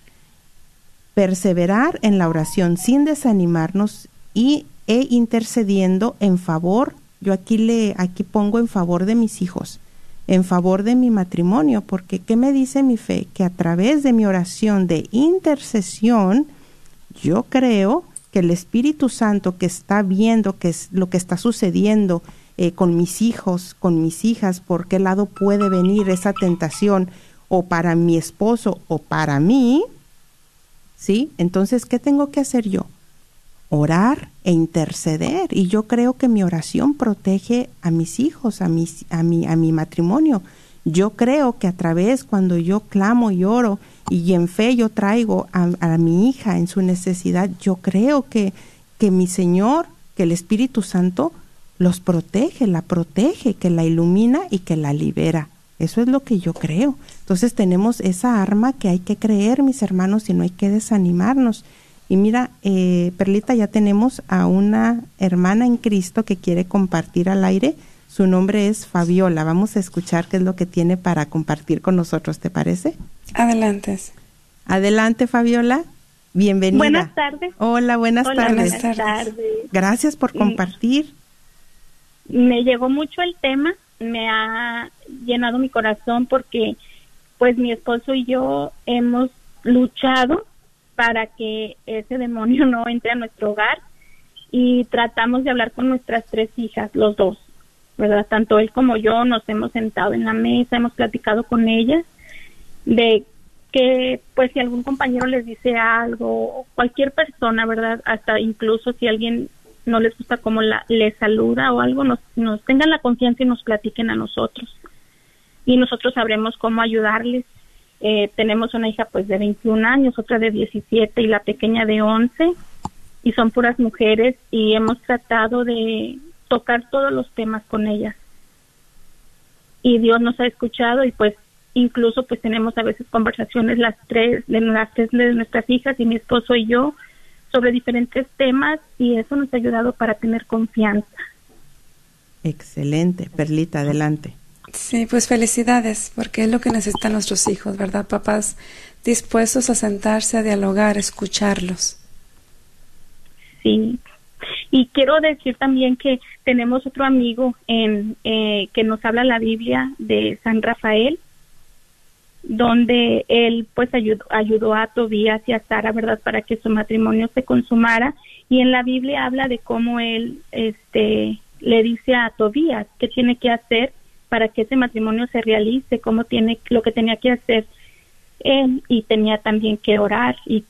Perseverar en la oración sin desanimarnos y e intercediendo en favor, yo aquí le aquí pongo en favor de mis hijos, en favor de mi matrimonio, porque ¿qué me dice mi fe? Que a través de mi oración de intercesión, yo creo que el Espíritu Santo que está viendo que es lo que está sucediendo eh, con mis hijos, con mis hijas, por qué lado puede venir esa tentación, o para mi esposo o para mí, ¿sí? Entonces, ¿qué tengo que hacer yo? Orar e interceder. Y yo creo que mi oración protege a mis hijos, a, mis, a, mi, a mi matrimonio. Yo creo que a través, cuando yo clamo y oro, y en fe yo traigo a, a mi hija en su necesidad, yo creo que, que mi Señor, que el Espíritu Santo los protege, la protege, que la ilumina y que la libera. Eso es lo que yo creo. Entonces tenemos esa arma que hay que creer, mis hermanos, y no hay que desanimarnos. Y mira, eh, Perlita, ya tenemos a una hermana en Cristo que quiere compartir al aire. Su nombre es Fabiola. Vamos a escuchar qué es lo que tiene para compartir con nosotros, ¿te parece? Adelante. Adelante, Fabiola. Bienvenida. Buenas tardes. Hola, buenas Hola, tardes. Buenas tardes. Gracias por compartir. Me llegó mucho el tema, me ha llenado mi corazón porque pues mi esposo y yo hemos luchado para que ese demonio no entre a nuestro hogar y tratamos de hablar con nuestras tres hijas, los dos, ¿verdad? Tanto él como yo nos hemos sentado en la mesa, hemos platicado con ellas de que pues si algún compañero les dice algo, cualquier persona, ¿verdad? Hasta incluso si alguien no les gusta cómo la, les saluda o algo, nos, nos tengan la confianza y nos platiquen a nosotros. Y nosotros sabremos cómo ayudarles. Eh, tenemos una hija pues de 21 años, otra de 17 y la pequeña de 11 y son puras mujeres y hemos tratado de tocar todos los temas con ellas. Y Dios nos ha escuchado y pues incluso pues tenemos a veces conversaciones las tres de las tres de nuestras hijas y mi esposo y yo sobre diferentes temas y eso nos ha ayudado para tener confianza. Excelente, Perlita, adelante. Sí, pues felicidades, porque es lo que necesitan nuestros hijos, ¿verdad? Papás dispuestos a sentarse, a dialogar, a escucharlos. Sí. Y quiero decir también que tenemos otro amigo en eh, que nos habla la Biblia de San Rafael, donde él pues ayudó, ayudó a Tobías y a Sara, ¿verdad?, para que su matrimonio se consumara. Y en la Biblia habla de cómo él este, le dice a Tobías qué tiene que hacer para que ese matrimonio se realice, cómo tiene lo que tenía que hacer él y tenía también que orar y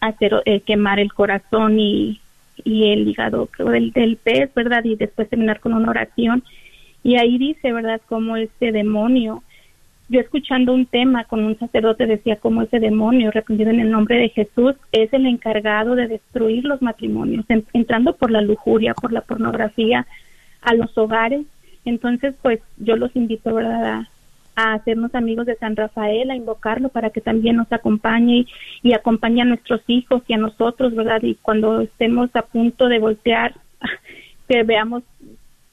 hacer eh, quemar el corazón y, y el hígado del, del pez, ¿verdad? Y después terminar con una oración. Y ahí dice, ¿verdad?, cómo este demonio yo escuchando un tema con un sacerdote decía cómo ese demonio reprendido en el nombre de Jesús es el encargado de destruir los matrimonios, entrando por la lujuria, por la pornografía a los hogares. Entonces, pues yo los invito ¿verdad? A, hacernos amigos de San Rafael, a invocarlo para que también nos acompañe y, y acompañe a nuestros hijos y a nosotros, ¿verdad? Y cuando estemos a punto de voltear, que veamos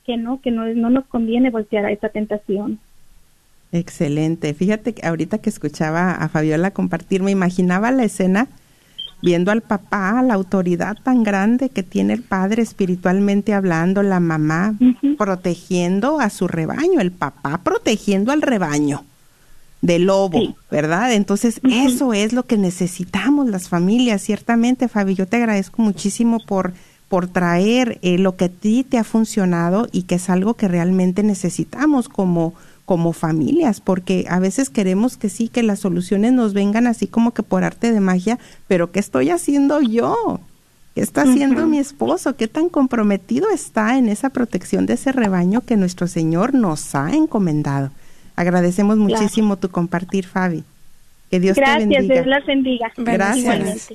que no, que no, no nos conviene voltear a esa tentación. Excelente. Fíjate que ahorita que escuchaba a Fabiola compartir, me imaginaba la escena viendo al papá, la autoridad tan grande que tiene el padre espiritualmente hablando, la mamá protegiendo a su rebaño, el papá protegiendo al rebaño del lobo, ¿verdad? Entonces, eso es lo que necesitamos las familias, ciertamente, Fabi. Yo te agradezco muchísimo por por traer eh, lo que a ti te ha funcionado y que es algo que realmente necesitamos como como familias, porque a veces queremos que sí, que las soluciones nos vengan así como que por arte de magia, pero ¿qué estoy haciendo yo? ¿Qué está haciendo mi esposo? ¿Qué tan comprometido está en esa protección de ese rebaño que nuestro Señor nos ha encomendado? Agradecemos muchísimo tu compartir, Fabi. Que Dios te bendiga. Gracias, Dios las bendiga. Gracias.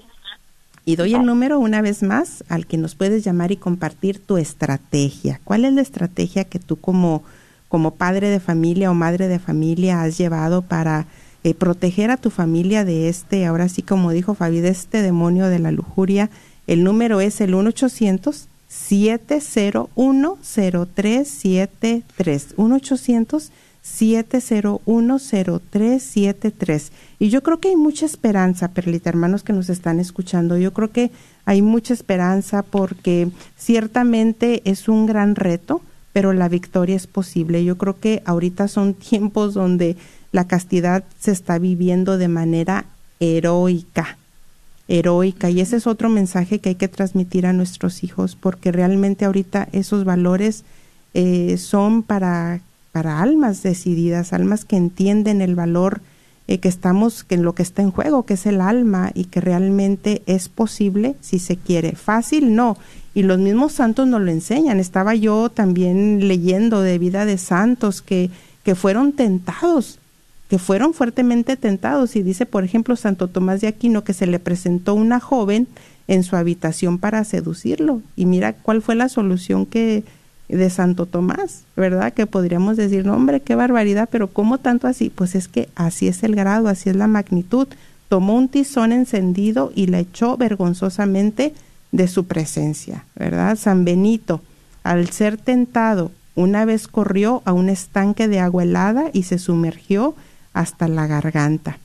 Y doy el número una vez más al que nos puedes llamar y compartir tu estrategia. ¿Cuál es la estrategia que tú como como padre de familia o madre de familia has llevado para eh, proteger a tu familia de este, ahora sí como dijo Fabi, de este demonio de la lujuria. El número es el 1 800 7010373 1 800 7010373 y yo creo que hay mucha esperanza Perlita hermanos que nos están escuchando yo creo que hay mucha esperanza porque ciertamente es un gran reto pero la victoria es posible. Yo creo que ahorita son tiempos donde la castidad se está viviendo de manera heroica heroica. Y ese es otro mensaje que hay que transmitir a nuestros hijos porque realmente ahorita esos valores eh, son para para almas decididas almas que entienden el valor eh, que estamos que en lo que está en juego que es el alma y que realmente es posible si se quiere fácil no y los mismos santos nos lo enseñan estaba yo también leyendo de vida de santos que que fueron tentados que fueron fuertemente tentados. Y dice, por ejemplo, Santo Tomás de Aquino que se le presentó una joven en su habitación para seducirlo. Y mira cuál fue la solución que de Santo Tomás, ¿verdad? Que podríamos decir, no, hombre, qué barbaridad, pero ¿cómo tanto así? Pues es que así es el grado, así es la magnitud. Tomó un tizón encendido y la echó vergonzosamente de su presencia, ¿verdad? San Benito, al ser tentado, una vez corrió a un estanque de agua helada y se sumergió hasta la garganta.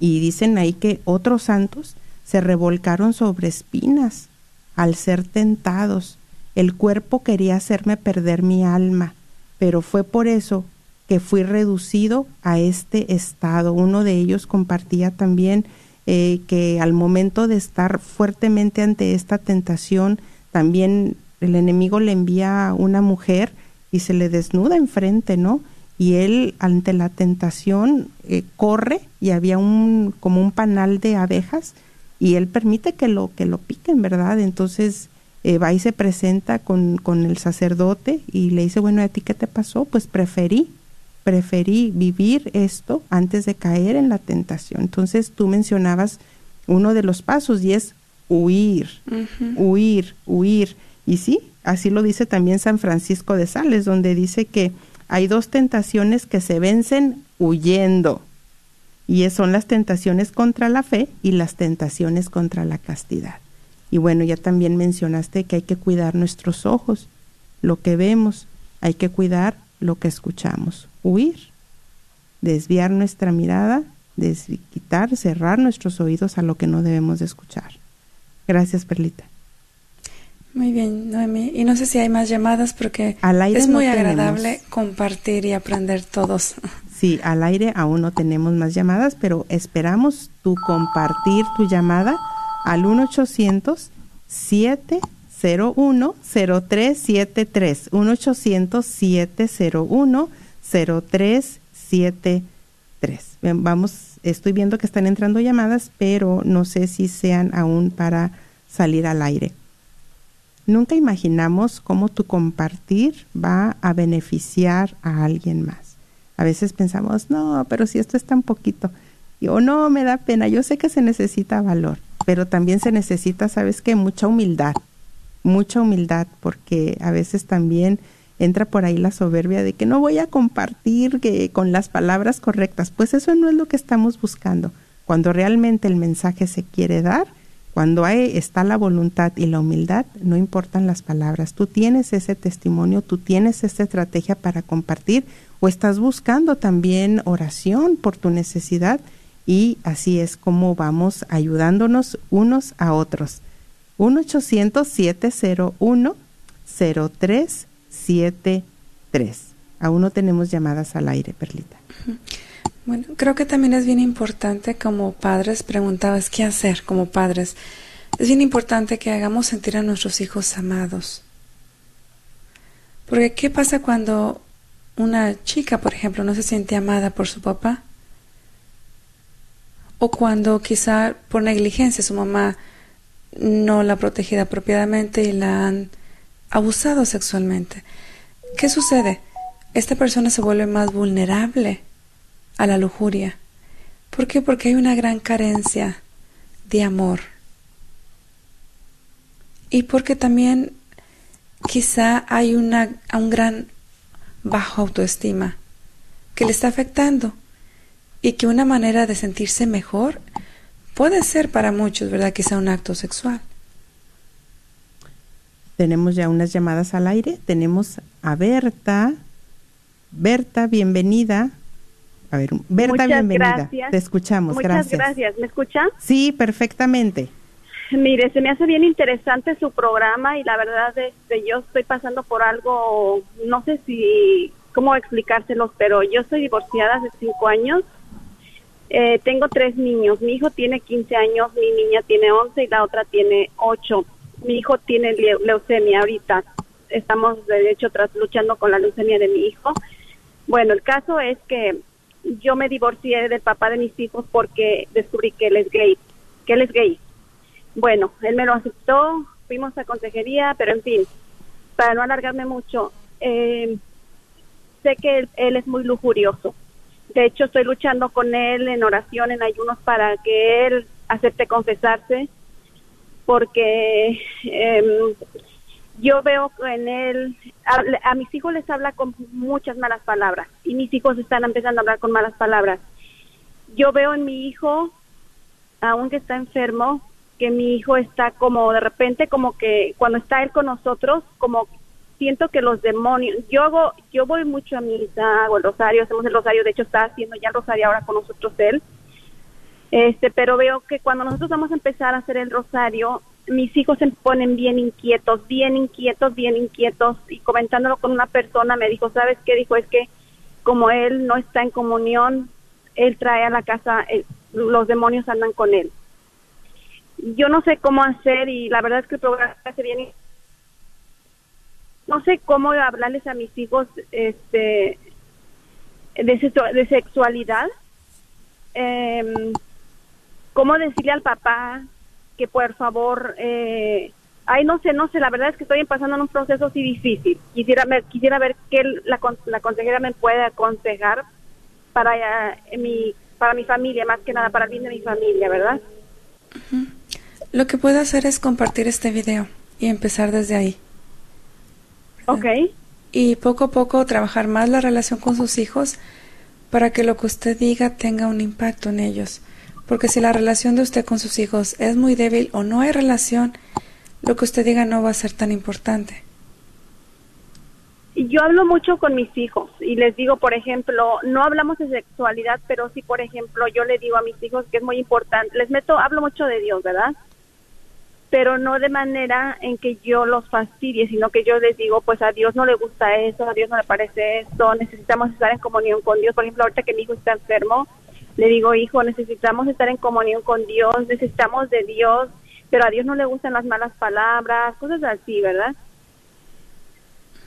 Y dicen ahí que otros santos se revolcaron sobre espinas al ser tentados. El cuerpo quería hacerme perder mi alma, pero fue por eso que fui reducido a este estado. Uno de ellos compartía también eh, que al momento de estar fuertemente ante esta tentación, también el enemigo le envía a una mujer y se le desnuda enfrente, ¿no? y él ante la tentación eh, corre y había un como un panal de abejas y él permite que lo que lo piquen verdad entonces eh, va y se presenta con, con el sacerdote y le dice bueno a ti qué te pasó pues preferí preferí vivir esto antes de caer en la tentación entonces tú mencionabas uno de los pasos y es huir huir huir y sí así lo dice también San Francisco de Sales donde dice que hay dos tentaciones que se vencen huyendo. Y son las tentaciones contra la fe y las tentaciones contra la castidad. Y bueno, ya también mencionaste que hay que cuidar nuestros ojos, lo que vemos, hay que cuidar lo que escuchamos, huir, desviar nuestra mirada, quitar, cerrar nuestros oídos a lo que no debemos de escuchar. Gracias, Perlita. Muy bien, Noemi. Y no sé si hay más llamadas porque es muy agradable compartir y aprender todos. Sí, al aire aún no tenemos más llamadas, pero esperamos tu compartir tu llamada al 1-800-701-0373. 1-800-701-0373. Vamos, estoy viendo que están entrando llamadas, pero no sé si sean aún para salir al aire. Nunca imaginamos cómo tu compartir va a beneficiar a alguien más. A veces pensamos, no, pero si esto es tan poquito, o no, me da pena, yo sé que se necesita valor, pero también se necesita, ¿sabes qué? Mucha humildad, mucha humildad, porque a veces también entra por ahí la soberbia de que no voy a compartir que, con las palabras correctas, pues eso no es lo que estamos buscando. Cuando realmente el mensaje se quiere dar, cuando hay, está la voluntad y la humildad, no importan las palabras. Tú tienes ese testimonio, tú tienes esa estrategia para compartir o estás buscando también oración por tu necesidad y así es como vamos ayudándonos unos a otros. 1-800-701-0373. Aún no tenemos llamadas al aire, Perlita. Bueno, creo que también es bien importante como padres, preguntabas qué hacer como padres. Es bien importante que hagamos sentir a nuestros hijos amados. Porque ¿qué pasa cuando una chica, por ejemplo, no se siente amada por su papá? O cuando quizá por negligencia su mamá no la ha protegido apropiadamente y la han abusado sexualmente. ¿Qué sucede? Esta persona se vuelve más vulnerable a la lujuria. ¿Por qué? Porque hay una gran carencia de amor. Y porque también quizá hay una, un gran bajo autoestima que le está afectando y que una manera de sentirse mejor puede ser para muchos, ¿verdad? Quizá un acto sexual. Tenemos ya unas llamadas al aire. Tenemos a Berta. Berta, bienvenida. A ver, Berta, Muchas bienvenida. gracias. Te escuchamos, Muchas gracias. gracias. ¿Me escucha? Sí, perfectamente. Mire, se me hace bien interesante su programa y la verdad este, yo estoy pasando por algo, no sé si, cómo explicárselos, pero yo estoy divorciada hace cinco años. Eh, tengo tres niños. Mi hijo tiene 15 años, mi niña tiene 11 y la otra tiene 8. Mi hijo tiene leu- leucemia ahorita. Estamos, de hecho, tras, luchando con la leucemia de mi hijo. Bueno, el caso es que yo me divorcié del papá de mis hijos porque descubrí que él es gay, que él es gay. Bueno, él me lo aceptó, fuimos a consejería, pero en fin, para no alargarme mucho, eh, sé que él, él es muy lujurioso. De hecho, estoy luchando con él en oración, en ayunos, para que él acepte confesarse, porque em, yo veo en él, a, a mis hijos les habla con muchas malas palabras y mis hijos están empezando a hablar con malas palabras. Yo veo en mi hijo, aunque está enfermo, que mi hijo está como de repente, como que cuando está él con nosotros, como siento que los demonios, yo hago, yo voy mucho a misa, hago el rosario, hacemos el rosario, de hecho está haciendo ya el rosario ahora con nosotros él, este, pero veo que cuando nosotros vamos a empezar a hacer el rosario, mis hijos se ponen bien inquietos, bien inquietos, bien inquietos, y comentándolo con una persona me dijo, ¿sabes qué? Dijo, es que como él no está en comunión, él trae a la casa, eh, los demonios andan con él. Yo no sé cómo hacer y la verdad es que el programa hace bien. No sé cómo hablarles a mis hijos este de, de sexualidad. Em, cómo decirle al papá que por favor eh, ay no sé no sé la verdad es que estoy pasando en un proceso así difícil quisiera ver quisiera ver qué la, la consejera me puede aconsejar para eh, mi para mi familia más que nada para el bien de mi familia verdad Lo que puede hacer es compartir este video y empezar desde ahí. Ok. Y poco a poco trabajar más la relación con sus hijos para que lo que usted diga tenga un impacto en ellos. Porque si la relación de usted con sus hijos es muy débil o no hay relación, lo que usted diga no va a ser tan importante. Yo hablo mucho con mis hijos y les digo, por ejemplo, no hablamos de sexualidad, pero sí, por ejemplo, yo le digo a mis hijos que es muy importante, les meto, hablo mucho de Dios, ¿verdad? Pero no de manera en que yo los fastidie, sino que yo les digo, pues a Dios no le gusta eso, a Dios no le parece esto, necesitamos estar en comunión con Dios. Por ejemplo, ahorita que mi hijo está enfermo, le digo, hijo, necesitamos estar en comunión con Dios, necesitamos de Dios, pero a Dios no le gustan las malas palabras, cosas así, ¿verdad?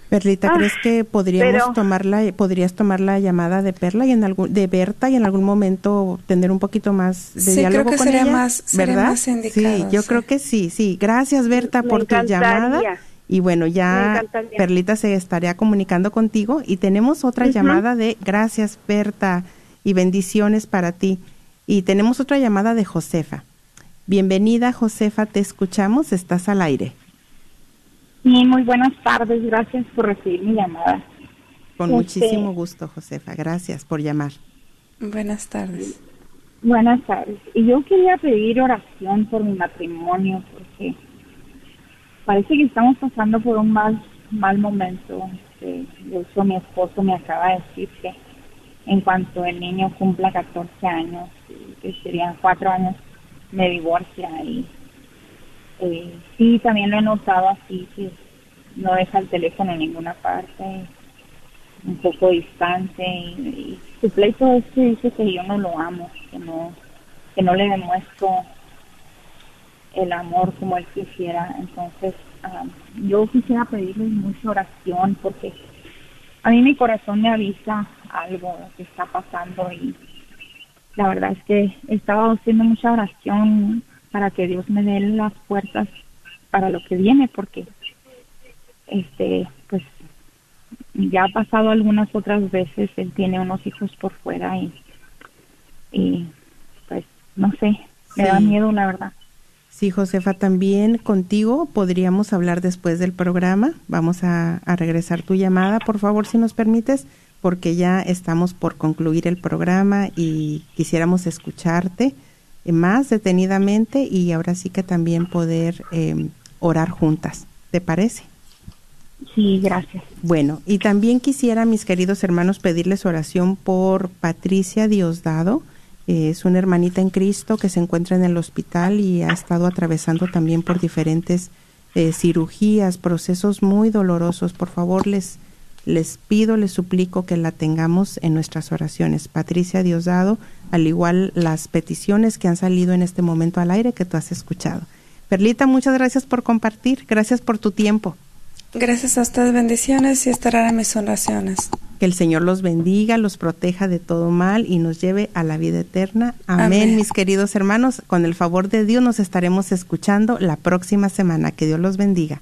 Perlita, Ah, ¿crees que podríamos pero- tomar la, podrías tomar la llamada de Perla y en algún, de Berta y en algún momento tener un poquito más de Sí, creo diálogo que con sería ella? más- sería ¿verdad? más indicado, sí, yo sí. creo que sí, sí. Gracias Berta Me por tu llamada. Y bueno, ya. Perlita se estaría comunicando contigo y tenemos otra llamada de gracias Berta y bendiciones para ti. Y tenemos otra llamada de Josefa. Bienvenida Josefa, te escuchamos, estás al aire. Sí, muy buenas tardes, gracias por recibir mi llamada. Con Este- muchísimo gusto, Josefa. Gracias por llamar. Buenas tardes. Buenas tardes. Y yo quería pedir oración por mi matrimonio porque parece que estamos pasando por un mal mal momento. Este, de hecho, mi esposo me acaba de decir que en cuanto el niño cumpla 14 años, que serían cuatro años, me divorcia y eh, sí, también lo he notado así, que no deja el teléfono en ninguna parte, un poco distante y, su pleito es que dice que yo no lo amo, que no, que no le demuestro el amor como él quisiera. Entonces, ah, yo quisiera pedirles mucha oración porque a mí mi corazón me avisa algo que está pasando y la verdad es que he estado haciendo mucha oración para que Dios me dé las puertas para lo que viene porque este pues ya ha pasado algunas otras veces él tiene unos hijos por fuera y y pues no sé me da miedo la verdad. Sí, Josefa, también contigo podríamos hablar después del programa. Vamos a, a regresar tu llamada, por favor, si nos permites, porque ya estamos por concluir el programa y quisiéramos escucharte más detenidamente y ahora sí que también poder eh, orar juntas. ¿Te parece? Sí, gracias. Bueno, y también quisiera, mis queridos hermanos, pedirles oración por Patricia Diosdado. Eh, es una hermanita en Cristo que se encuentra en el hospital y ha estado atravesando también por diferentes eh, cirugías, procesos muy dolorosos. Por favor, les, les pido, les suplico que la tengamos en nuestras oraciones. Patricia Diosdado, al igual las peticiones que han salido en este momento al aire que tú has escuchado. Perlita, muchas gracias por compartir. Gracias por tu tiempo. Gracias a ustedes, bendiciones y estarán en mis oraciones. Que el Señor los bendiga, los proteja de todo mal y nos lleve a la vida eterna. Amén, Amén. mis queridos hermanos. Con el favor de Dios nos estaremos escuchando la próxima semana. Que Dios los bendiga.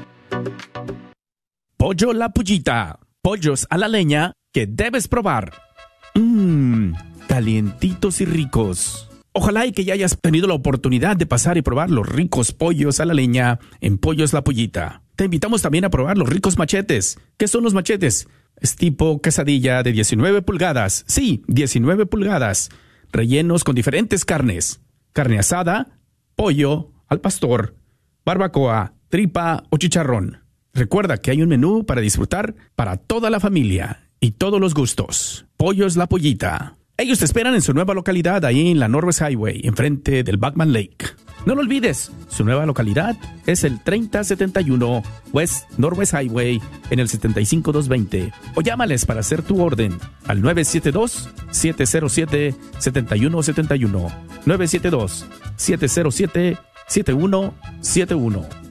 Pollo La Pullita. Pollos a la leña que debes probar. Mmm, calientitos y ricos. Ojalá y que ya hayas tenido la oportunidad de pasar y probar los ricos pollos a la leña en Pollos La Pullita. Te invitamos también a probar los ricos machetes. ¿Qué son los machetes? Es tipo quesadilla de 19 pulgadas. Sí, 19 pulgadas. Rellenos con diferentes carnes. Carne asada, pollo, al pastor, barbacoa, tripa o chicharrón. Recuerda que hay un menú para disfrutar para toda la familia y todos los gustos. Pollos La Pollita. Ellos te esperan en su nueva localidad ahí en la Norwest Highway, enfrente del Backman Lake. No lo olvides, su nueva localidad es el 3071 West Norwest Highway en el 75220. O llámales para hacer tu orden al 972-707-7171. 972-707-7171.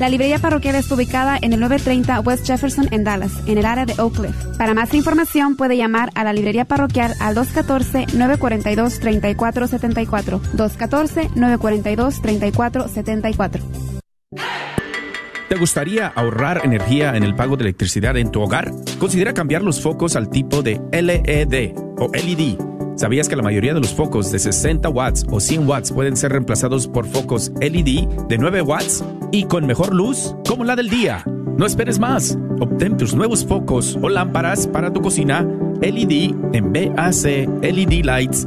La librería parroquial está ubicada en el 930 West Jefferson en Dallas, en el área de Oak Cliff. Para más información puede llamar a la librería parroquial al 214-942-3474. 214-942-3474. ¿Te gustaría ahorrar energía en el pago de electricidad en tu hogar? Considera cambiar los focos al tipo de LED o LED. ¿Sabías que la mayoría de los focos de 60 watts o 100 watts pueden ser reemplazados por focos LED de 9 watts y con mejor luz, como la del día? No esperes más. Obtén tus nuevos focos o lámparas para tu cocina LED en BAC LED Lights